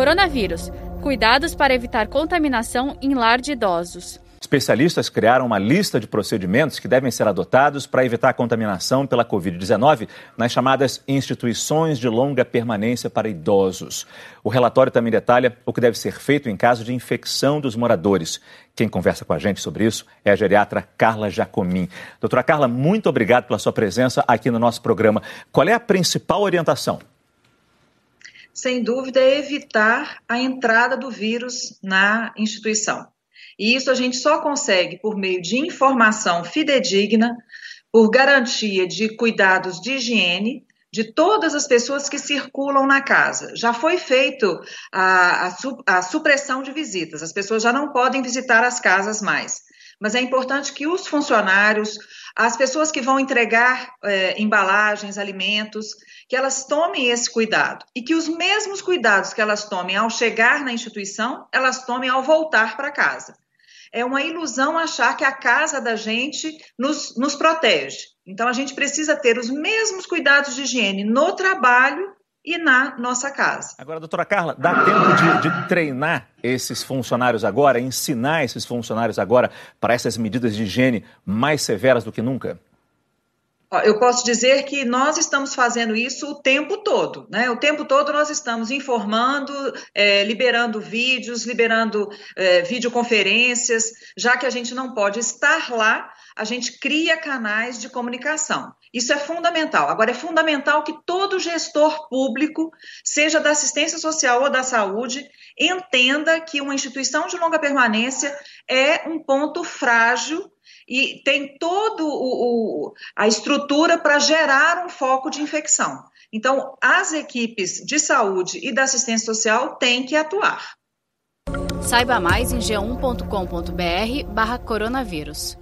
Coronavírus. Cuidados para evitar contaminação em lar de idosos. Especialistas criaram uma lista de procedimentos que devem ser adotados para evitar a contaminação pela Covid-19 nas chamadas instituições de longa permanência para idosos. O relatório também detalha o que deve ser feito em caso de infecção dos moradores. Quem conversa com a gente sobre isso é a geriatra Carla Jacomim. Doutora Carla, muito obrigado pela sua presença aqui no nosso programa. Qual é a principal orientação? Sem dúvida, é evitar a entrada do vírus na instituição. E isso a gente só consegue por meio de informação fidedigna, por garantia de cuidados de higiene de todas as pessoas que circulam na casa. Já foi feito a, a, a supressão de visitas, as pessoas já não podem visitar as casas mais. Mas é importante que os funcionários, as pessoas que vão entregar é, embalagens, alimentos, que elas tomem esse cuidado e que os mesmos cuidados que elas tomem ao chegar na instituição, elas tomem ao voltar para casa é uma ilusão achar que a casa da gente nos, nos protege. Então, a gente precisa ter os mesmos cuidados de higiene no trabalho e na nossa casa. Agora, doutora Carla, dá tempo de, de, treinar esses funcionários agora, ensinar esses funcionários agora para essas medidas de higiene mais severas do que nunca? Eu posso dizer que nós estamos fazendo isso o tempo todo, né? O tempo todo nós estamos informando, é, liberando vídeos, liberando é, videoconferências, já que a gente não pode estar lá, a gente cria canais de comunicação. Isso é fundamental. Agora, é fundamental que todo gestor público, seja da assistência social ou da saúde, entenda que uma instituição de longa permanência é um ponto frágil e tem toda a estrutura para gerar um foco de infecção. Então, as equipes de saúde e da assistência social têm que atuar. Saiba mais em g1.com.br barra coronavírus.